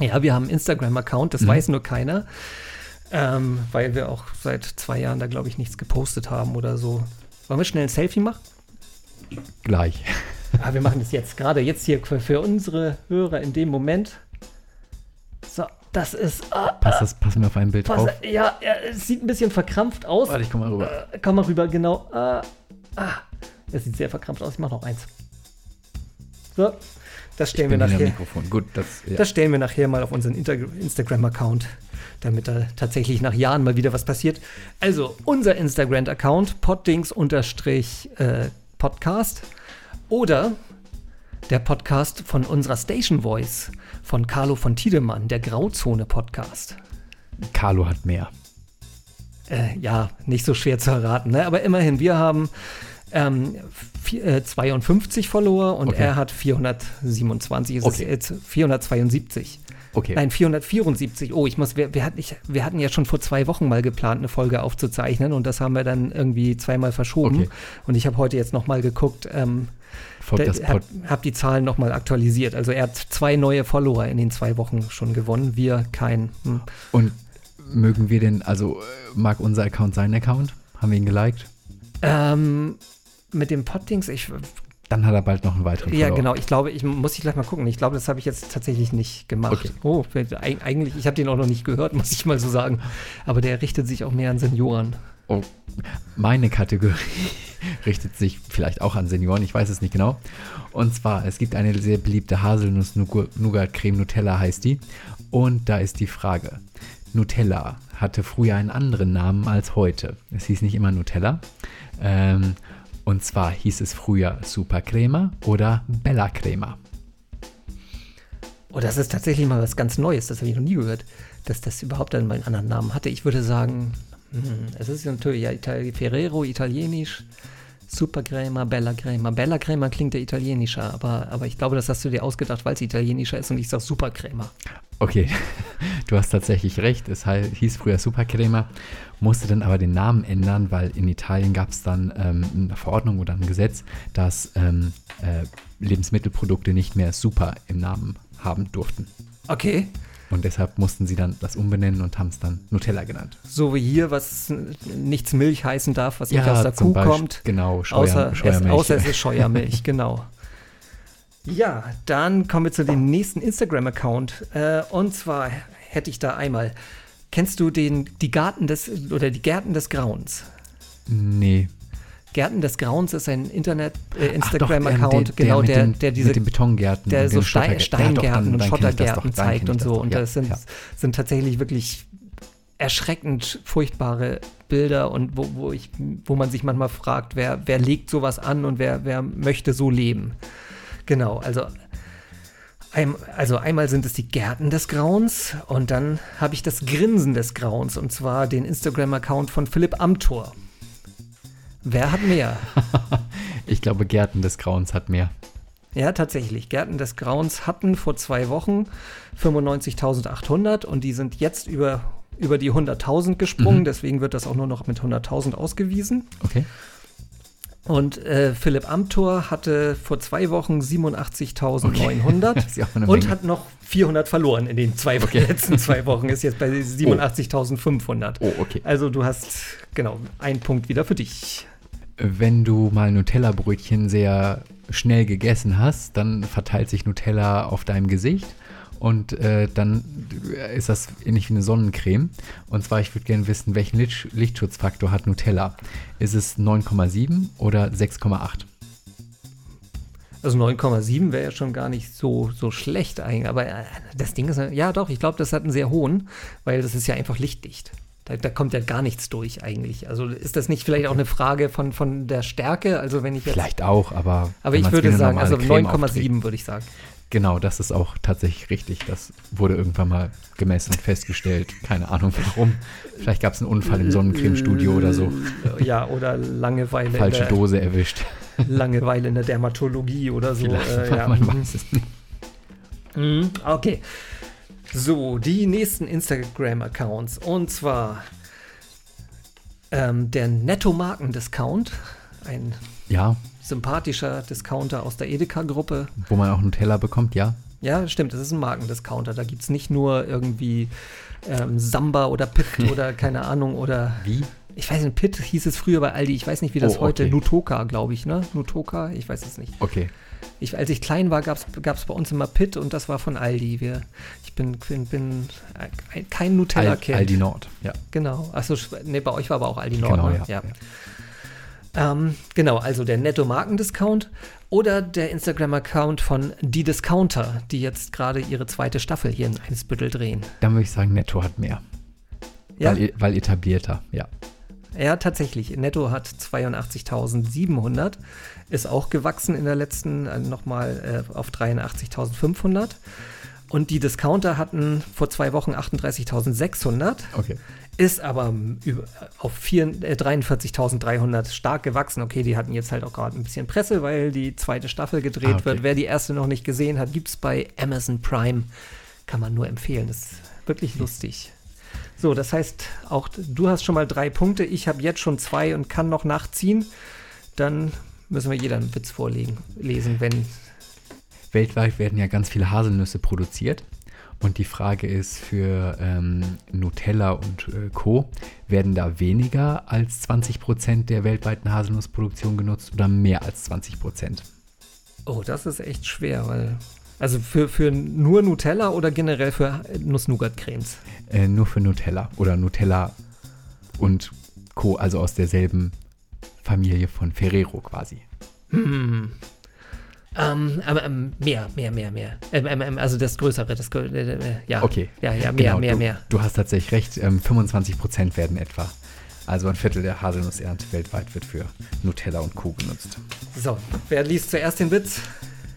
Ja, wir haben einen Instagram-Account, das mhm. weiß nur keiner. Ähm, weil wir auch seit zwei Jahren da, glaube ich, nichts gepostet haben oder so. Wollen wir schnell ein Selfie machen? Gleich. Ah, wir machen das jetzt gerade jetzt hier für, unsere Hörer in dem Moment. So, das ist. Ah, pass, das, pass mir auf ein Bild pass, auf. Ja, ja, es sieht ein bisschen verkrampft aus. Warte, ich komm mal rüber. Äh, komm mal rüber, genau. Ah, ah, das sieht sehr verkrampft aus. Ich mach noch eins. So, das stellen wir nachher. Gut, das, ja. das stellen wir nachher mal auf unseren Instagram-Account damit da tatsächlich nach Jahren mal wieder was passiert. Also unser Instagram-Account, poddings-podcast oder der Podcast von unserer Station Voice von Carlo von Tiedemann, der Grauzone-Podcast. Carlo hat mehr. Äh, ja, nicht so schwer zu erraten, ne? aber immerhin, wir haben ähm, vier, äh, 52 Follower und Okay. er hat 427, es Okay. ist jetzt 472. Okay. Nein, 474. Oh, ich muss, wir, wir, hatten, ich, wir hatten ja schon vor zwei Wochen mal geplant, eine Folge aufzuzeichnen und das haben wir dann irgendwie zweimal verschoben. Okay. Und ich habe heute jetzt nochmal geguckt, ähm, habe hab die Zahlen nochmal aktualisiert. Also er hat zwei neue Follower in den zwei Wochen schon gewonnen, wir keinen. Hm. Und mögen wir denn, also äh, mag unser Account seinen Account? Haben wir ihn geliked? Ähm, mit dem Poddings, ich, Dann hat er bald noch einen weiteren ja Follower. genau, ich glaube, ich muss ich gleich mal gucken. Ich glaube, das habe ich jetzt tatsächlich nicht gemacht. Okay. Oh, eig- eigentlich, ich habe den auch noch nicht gehört, muss ich mal so sagen. Aber der richtet sich auch mehr an Senioren. Oh, meine Kategorie richtet sich vielleicht auch an Senioren, ich weiß es nicht genau. Und zwar, es gibt eine sehr beliebte Haselnuss-Nougat-Creme Nutella heißt die. Und da ist die Frage, Nutella hatte früher einen anderen Namen als heute. Es hieß nicht immer Nutella. Ähm, und zwar hieß es früher Super Crema oder Bella Crema. Oh, das ist tatsächlich mal was ganz Neues, das habe ich noch nie gehört, dass das überhaupt einen anderen Namen hatte. Ich würde sagen, hm, es ist natürlich ja Itali Ferrero, italienisch, Super Crema, Bella Crema. Bella Crema klingt ja italienischer, aber, aber ich glaube, das hast du dir ausgedacht, weil es italienischer ist und ich sage Super Crema. Okay, du hast tatsächlich recht. Es hieß früher Supercrema, musste dann aber den Namen ändern, weil in Italien gab es dann ähm, eine Verordnung oder ein Gesetz, dass ähm, äh, Lebensmittelprodukte nicht mehr Super im Namen haben durften. Okay, Und deshalb mussten sie dann das umbenennen und haben es dann Nutella genannt. so wie hier, was nichts Milch heißen darf, was nicht aus der zum Kuh Beispiel- kommt. Genau, Außer, Scheuer, es, Scheuermilch. außer es ist Scheuermilch, genau. Ja, dann kommen wir zu dem nächsten Instagram-Account. Äh, und zwar hätte ich da einmal. Kennst du den, die Garten des oder die Gärten des Grauens? nee. Gärten des Grauens ist ein Internet äh, Ach doch, der- Instagram-Account, der- genau, der, den, der diese mit den Betongärten. der so Stein, Steingärten und Schottergärten zeigt und so. Und das sind, sind tatsächlich wirklich erschreckend furchtbare Bilder und wo, wo, ich, wo man sich manchmal fragt, wer, wer legt sowas an und wer, wer möchte so leben. Genau, also, ein, also einmal sind es die Gärten des Grauens und dann habe ich das Grinsen des Grauens und zwar den Instagram-Account von Philipp Amthor. Wer hat mehr? Ich glaube, Gärten des Grauens hat mehr. Ja, tatsächlich. Gärten des Grauens hatten vor zwei Wochen 95.800 und die sind jetzt über, über die 100.000 gesprungen. Mhm. Deswegen wird das auch nur noch mit 100.000 ausgewiesen. Okay. Und äh, Philipp Amthor hatte vor zwei Wochen 87.900 Das ist ja auch eine und Menge. hat noch 400 verloren in den zwei, Okay. letzten zwei Wochen. Ist jetzt bei 87.500. Oh, okay. Also du hast, genau, ein Punkt wieder für dich. Wenn du mal Nutella-Brötchen sehr schnell gegessen hast, dann verteilt sich Nutella auf deinem Gesicht und äh, dann ist das ähnlich wie eine Sonnencreme. Und zwar, ich würde gerne wissen, welchen Licht Lichtschutzfaktor hat Nutella? Ist es 9,7 oder 6,8? Also 9,7 wäre ja schon gar nicht so, so schlecht eigentlich. Aber äh, das Ding ist, ja doch, ich glaube, das hat einen sehr hohen, weil das ist ja einfach lichtdicht. Da, da kommt ja gar nichts durch eigentlich. Also ist das nicht vielleicht auch eine Frage von, von der Stärke? Also wenn ich jetzt. Vielleicht auch, aber. aber ich würde sagen, also Creme aufträgt- 9,7 würde ich sagen. Genau, das ist auch tatsächlich richtig. Das wurde irgendwann mal gemessen und festgestellt. Keine Ahnung warum. Vielleicht gab es einen Unfall im Sonnencremestudio oder so. Ja, oder Langeweile, Falsche in der, Dose erwischt. Langeweile in der Dermatologie oder so. Äh, ja. man mhm. weiß es nicht. Mhm, Okay. So, die nächsten Instagram-Accounts. Und zwar ähm, der Netto-Marken-Discount. Ein Ja, sympathischer Discounter aus der Edeka-Gruppe. wo man auch Nutella bekommt, ja. Ja, stimmt, das ist ein Markendiscounter. Da gibt es nicht nur irgendwie ähm, Samba oder Pitt oder keine Ahnung oder Wie? ich weiß nicht, Pitt hieß es früher bei Aldi, ich weiß nicht, wie das Oh, heute, okay. Nutoka, glaube ich, ne? Nutoka, ich weiß es nicht. Okay. Ich, als ich klein war, gab es bei uns immer Pitt und das war von Aldi. Wir, ich bin, bin, bin äh, kein Nutella-Kind. Aldi Nord, ja. Genau. Achso, ne, bei euch war aber auch Aldi Nord. Genau, ne? ja. Ähm, genau, also der Netto-Markendiscount oder der Instagram-Account von Die Discounter, die jetzt gerade ihre zweite Staffel hier in Einsbüttel drehen. Dann würde ich sagen, Netto hat mehr. Ja, Weil, weil etablierter, ja. ja tatsächlich. Netto hat 82.700, ist auch gewachsen in der letzten äh, nochmal äh, auf 83.500. Und die Discounter hatten vor zwei Wochen 38.600. Okay. Ist aber über, auf äh, 43.300 stark gewachsen. Okay, die hatten jetzt halt auch gerade ein bisschen Presse, weil die zweite Staffel gedreht ah, okay. wird. Wer die erste noch nicht gesehen hat, gibt es bei Amazon Prime. Kann man nur empfehlen. Das ist wirklich lustig. So, das heißt, auch du hast schon mal drei Punkte. Ich habe jetzt schon zwei und kann noch nachziehen. Dann müssen wir jeder einen Witz vorlegen, lesen, wenn. Weltweit werden ja ganz viele Haselnüsse produziert. Und die Frage ist für ähm, Nutella und äh, Co. Werden da weniger als 20% der weltweiten Haselnussproduktion genutzt oder mehr als 20%? Oh, das ist echt schwer, weil. Also für, für nur Nutella oder generell für Nuss-Nougat-Cremes? Äh, nur für Nutella oder Nutella und Co., also aus derselben Familie von Ferrero quasi. Hm. Ähm, ähm, mehr, mehr, mehr, mehr. Ähm, ähm, ähm also das Größere, das äh, äh, ja. Okay. Ja, ja, mehr, genau, mehr, du, mehr. Du hast tatsächlich recht, 25 ähm, Prozent werden etwa. Also ein Viertel der Haselnussernte weltweit wird für Nutella und Co. genutzt. So, wer liest zuerst den Witz?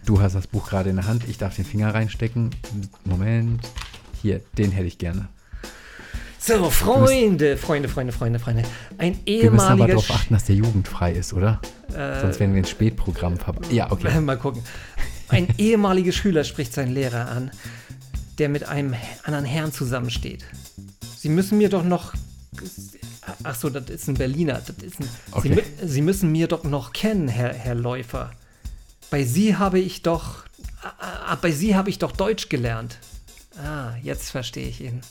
Du hast das Buch gerade in der Hand, ich darf den Finger reinstecken. Moment. Hier, den hätte ich gerne. So, Freunde, Freunde, Freunde, Freunde, Freunde. Ein ehemaliger. Wir müssen aber darauf achten, dass der jugendfrei ist, oder? Äh, Sonst werden wir ein Spätprogramm verpassen. Ja, okay. Mal gucken. Ein ehemaliger Schüler spricht seinen Lehrer an, der mit einem anderen Herrn zusammensteht. Sie müssen mir doch noch. Ach so, das ist ein Berliner. Das ist ein, okay. Sie, Sie, müssen mir doch noch kennen, Herr, Herr Läufer. Bei Sie habe ich doch. Ah, bei Sie habe ich doch Deutsch gelernt. Ah, jetzt verstehe ich ihn.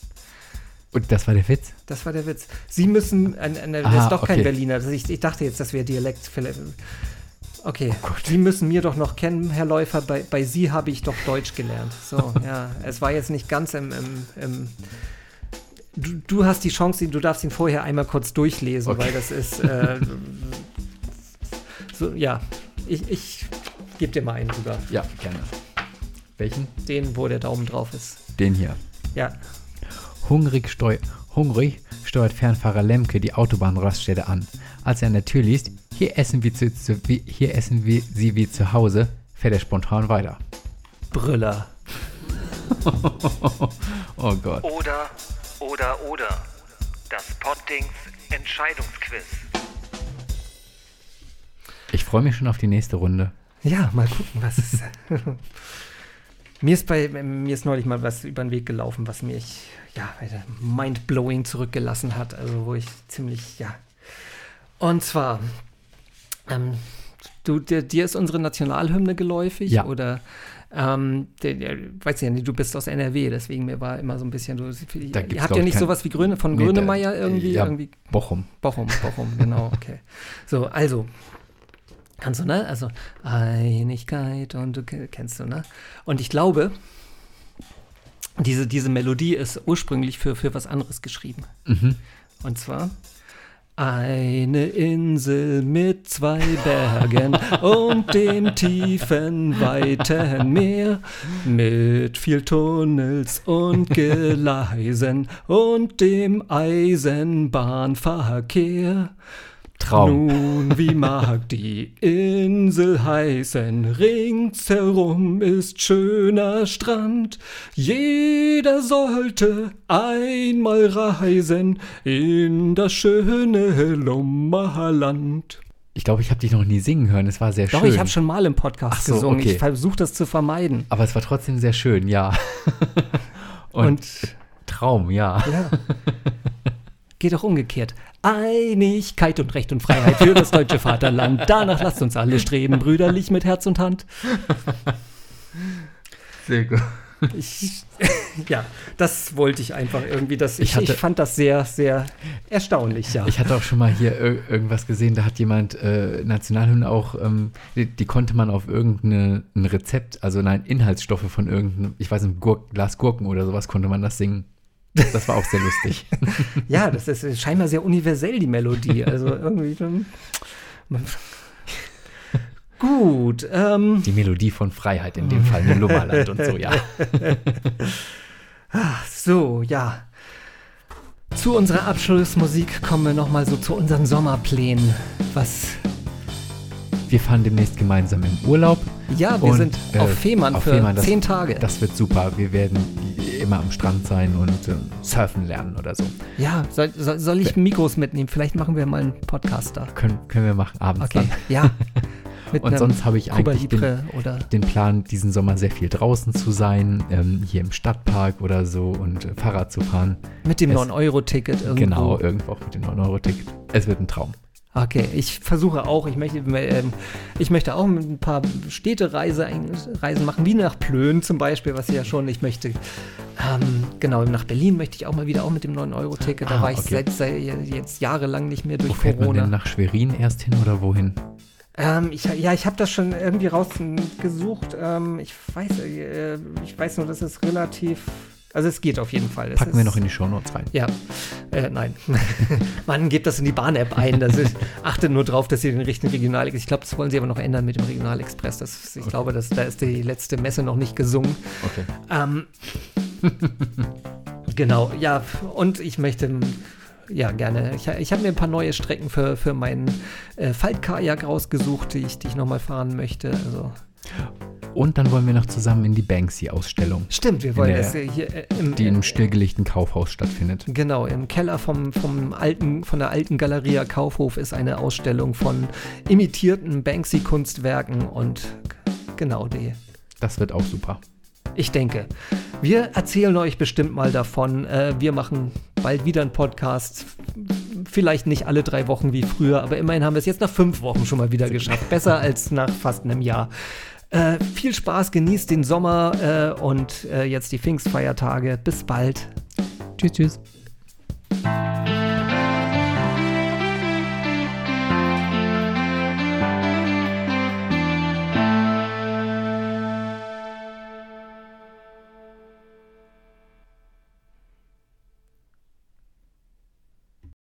Und das war der Witz? Das war der Witz. Sie müssen, äh, äh, das ist doch okay. kein Berliner. Ich, ich, dachte jetzt, das wäre Dialekt. Okay, oh Sie müssen mir doch noch kennen, Herr Läufer. Bei, bei Sie habe ich doch Deutsch gelernt. So, ja. Es war jetzt nicht ganz im, im, im du, du, hast die Chance, du darfst ihn vorher einmal kurz durchlesen, okay. weil das ist. Äh, so, ja, ich, ich gebe dir mal einen rüber. Ja, gerne. Welchen? Den, wo der Daumen drauf ist. Den hier. Ja. Hungrig, steu hungrig steuert Fernfahrer Lemke die Autobahnraststätte an. Als er an der Tür liest, hier essen, wir zu, zu, hier essen wir sie wie zu Hause, fährt er spontan weiter. Brüller. oh Gott. Oder, oder, oder. Das Pottings Entscheidungsquiz. Ich freue mich schon auf die nächste Runde. Ja, mal gucken, was ist. Mir ist, bei, mir ist neulich mal was über den Weg gelaufen, was mich ja, mindblowing zurückgelassen hat. Also wo ich ziemlich, ja. Und zwar, ähm, du, dir, dir, ist unsere Nationalhymne geläufig? Ja. Oder ähm, der, der, weiß ja nicht, du bist aus NRW, deswegen mir war immer so ein bisschen, du, da ihr habt ja nicht sowas wie Grüne, von nee, Grönemeyer irgendwie, ja, irgendwie? Bochum. Bochum, Bochum, genau, okay. So, also, Kannst du, ne? Also Einigkeit und du kennst du, ne? Und ich glaube, diese, diese Melodie ist ursprünglich für, für was anderes geschrieben. Mhm. Und zwar eine Insel mit zwei Bergen und dem tiefen, weiten Meer, mit viel Tunnels und Gleisen und dem Eisenbahnverkehr. Traum. Nun, wie mag die Insel heißen? Ringsherum ist schöner Strand. Jeder sollte einmal reisen in das schöne Lummerland. Ich glaube, ich habe dich noch nie singen hören. Es war sehr Doch, schön. Doch, ich habe schon mal im Podcast so, gesungen. Okay. Ich versuche das zu vermeiden. Aber es war trotzdem sehr schön, ja. Und, Und Traum, ja. ja. Geht auch umgekehrt. Einigkeit und Recht und Freiheit für das deutsche Vaterland. Danach lasst uns alle streben, brüderlich mit Herz und Hand. Sehr gut. Ich, ja, das wollte ich einfach irgendwie. Das, ich, ich, hatte, ich, fand das sehr, sehr erstaunlich, ja. Ich hatte auch schon mal hier irgendwas gesehen, da hat jemand äh, Nationalhymne auch, ähm, die, die, konnte man auf irgendein Rezept, also nein, Inhaltsstoffe von irgendeinem, ich weiß nicht, Gurk, Glas Gurken oder sowas, konnte man das singen. Das war auch sehr lustig. ja, das ist scheinbar sehr universell, die Melodie. Also irgendwie. Gut. Ähm, die Melodie von Freiheit, in dem Fall in Lummerland und so, ja. so, ja. Zu unserer Abschlussmusik kommen wir nochmal so zu unseren Sommerplänen. Was wir fahren demnächst gemeinsam in Urlaub. Ja, wir und, sind äh, auf Fehmarn auf für Fehmarn, zehn Tage. Das wird super. Wir werden immer am Strand sein und äh, surfen lernen oder so. Ja, soll, soll, soll ich Mikros mitnehmen? Vielleicht machen wir mal einen Podcast da. Können, können wir machen, abends okay. dann. Ja. und sonst habe ich eigentlich den, den, Plan, diesen Sommer sehr viel draußen zu sein, ähm, hier im Stadtpark oder so und äh, Fahrrad zu fahren. Mit dem 9-Euro-Ticket irgendwo. Genau, irgendwo auch mit dem 9-Euro-Ticket. Es wird ein Traum. Okay, ich versuche auch, ich möchte, äh, ich möchte auch ein paar Städtereisen machen, wie nach Plön zum Beispiel, was ich ja schon, ich möchte, ähm, genau, nach Berlin möchte ich auch mal wieder, auch mit dem 9-Euro-Ticket, da ah, war ich okay. seit, seit, jetzt jahrelang nicht mehr durch Wo Corona. Man denn nach Schwerin erst hin oder wohin? Ähm, ich, ja, ich habe das schon irgendwie rausgesucht. Ähm, ich weiß, äh, ich weiß nur, dass es relativ also es geht auf jeden Fall. Es Packen wir noch in die Shownotes rein. Ja, äh, nein. Man gibt das in die Bahn-App ein. Das ist, achtet nur drauf, dass sie den richtigen Regionalexpress. Ich glaube, das wollen sie aber noch ändern mit dem Regionalexpress. Das, ich okay. glaube, dass, da ist die letzte Messe noch nicht gesungen. Okay. Ähm, genau, ja. Und ich möchte ja, gerne. Ich, ich habe mir ein paar neue Strecken für, für meinen äh, Faltkajak rausgesucht, die ich, die ich nochmal fahren möchte. Also und dann wollen wir noch zusammen in die Banksy-Ausstellung. Stimmt, wir wollen das hier äh, im, die im stillgelegten Kaufhaus stattfindet. Genau, im Keller vom, vom alten, von der alten Galeria Kaufhof ist eine Ausstellung von imitierten Banksy-Kunstwerken und genau die. Das wird auch super. Ich denke. Wir erzählen euch bestimmt mal davon. Äh, wir machen bald wieder einen Podcast. Vielleicht nicht alle drei Wochen wie früher, aber immerhin haben wir es jetzt nach fünf Wochen schon mal wieder geschafft. Besser als nach fast einem Jahr. Äh, viel Spaß, genießt den Sommer äh, und äh, jetzt die Pfingstfeiertage. Bis bald. Tschüss, tschüss.